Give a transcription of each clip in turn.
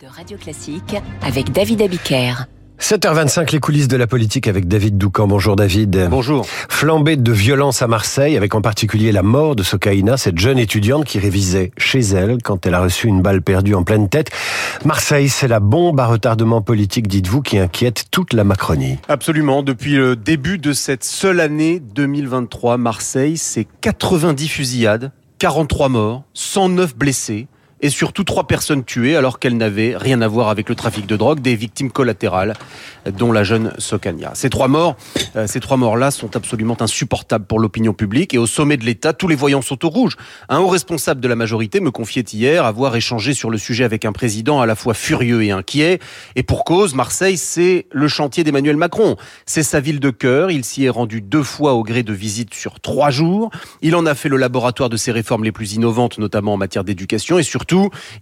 de Radio Classique avec David Abiker. 7h25, les coulisses de la politique avec David Doucan. Bonjour David. Bonjour. Flambée de violence à Marseille, avec en particulier la mort de Sokaina, cette jeune étudiante qui révisait chez elle quand elle a reçu une balle perdue en pleine tête. Marseille, c'est la bombe à retardement politique, dites-vous, qui inquiète toute la Macronie. Absolument. Depuis le début de cette seule année 2023, Marseille, c'est 90 fusillades, 43 morts, 109 blessés et surtout trois personnes tuées alors qu'elles n'avaient rien à voir avec le trafic de drogue, des victimes collatérales, dont la jeune Sokania. Ces trois morts, euh, ces trois morts-là sont absolument insupportables pour l'opinion publique et au sommet de l'État, tous les voyants sont au rouge. Un haut responsable de la majorité me confiait hier avoir échangé sur le sujet avec un président à la fois furieux et inquiet. Et pour cause, Marseille, c'est le chantier d'Emmanuel Macron. C'est sa ville de cœur. Il s'y est rendu deux fois au gré de visites sur trois jours. Il en a fait le laboratoire de ses réformes les plus innovantes, notamment en matière d'éducation et surtout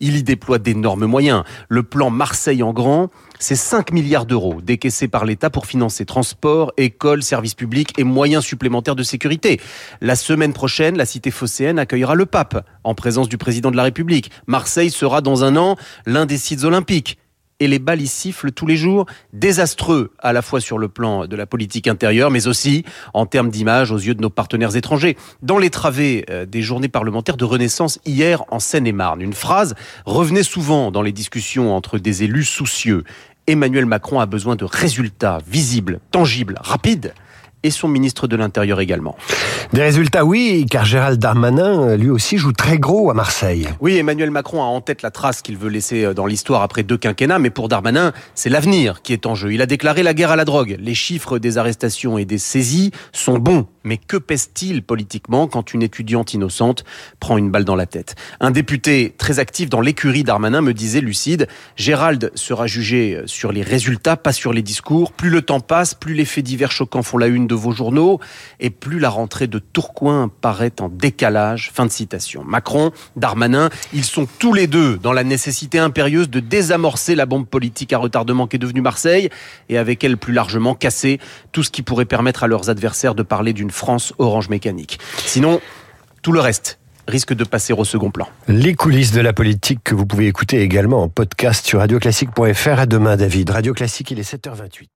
il y déploie d'énormes moyens. Le plan Marseille en grand, c'est 5 milliards d'euros décaissés par l'État pour financer transports, écoles, services publics et moyens supplémentaires de sécurité. La semaine prochaine, la cité phocéenne accueillera le pape en présence du président de la République. Marseille sera dans un an l'un des sites olympiques et les balles y sifflent tous les jours, désastreux à la fois sur le plan de la politique intérieure, mais aussi en termes d'image aux yeux de nos partenaires étrangers. Dans les travées euh, des journées parlementaires de Renaissance hier en Seine-et-Marne, une phrase revenait souvent dans les discussions entre des élus soucieux. Emmanuel Macron a besoin de résultats visibles, tangibles, rapides et son ministre de l'Intérieur également. Des résultats, oui, car Gérald Darmanin, lui aussi, joue très gros à Marseille. Oui, Emmanuel Macron a en tête la trace qu'il veut laisser euh, dans l'histoire après deux quinquennats, mais pour Darmanin, c'est l'avenir qui est en jeu. Il a déclaré la guerre à la drogue. Les chiffres des arrestations et des saisies sont bons, mais que pèse-t-il politiquement quand une étudiante innocente prend une balle dans la tête? Un député très actif dans l'écurie Darmanin me disait lucide, Gérald sera jugé sur les résultats, pas sur les discours. Plus le temps passe, plus les faits divers choquants font la une de vos journaux, et plus la rentrée de Tourcoing paraît en décalage. Fin de citation. Macron, Darmanin, ils sont tous les deux dans la nécessité impérieuse de désamorcer la bombe politique à retardement qui est devenue Marseille et avec elle plus largement casser tout ce qui pourrait permettre à leurs adversaires de parler d'une France orange mécanique. Sinon, tout le reste risque de passer au second plan. Les coulisses de la politique que vous pouvez écouter également en podcast sur radioclassique.fr. À demain, David. Radio Classique, il est 7h28.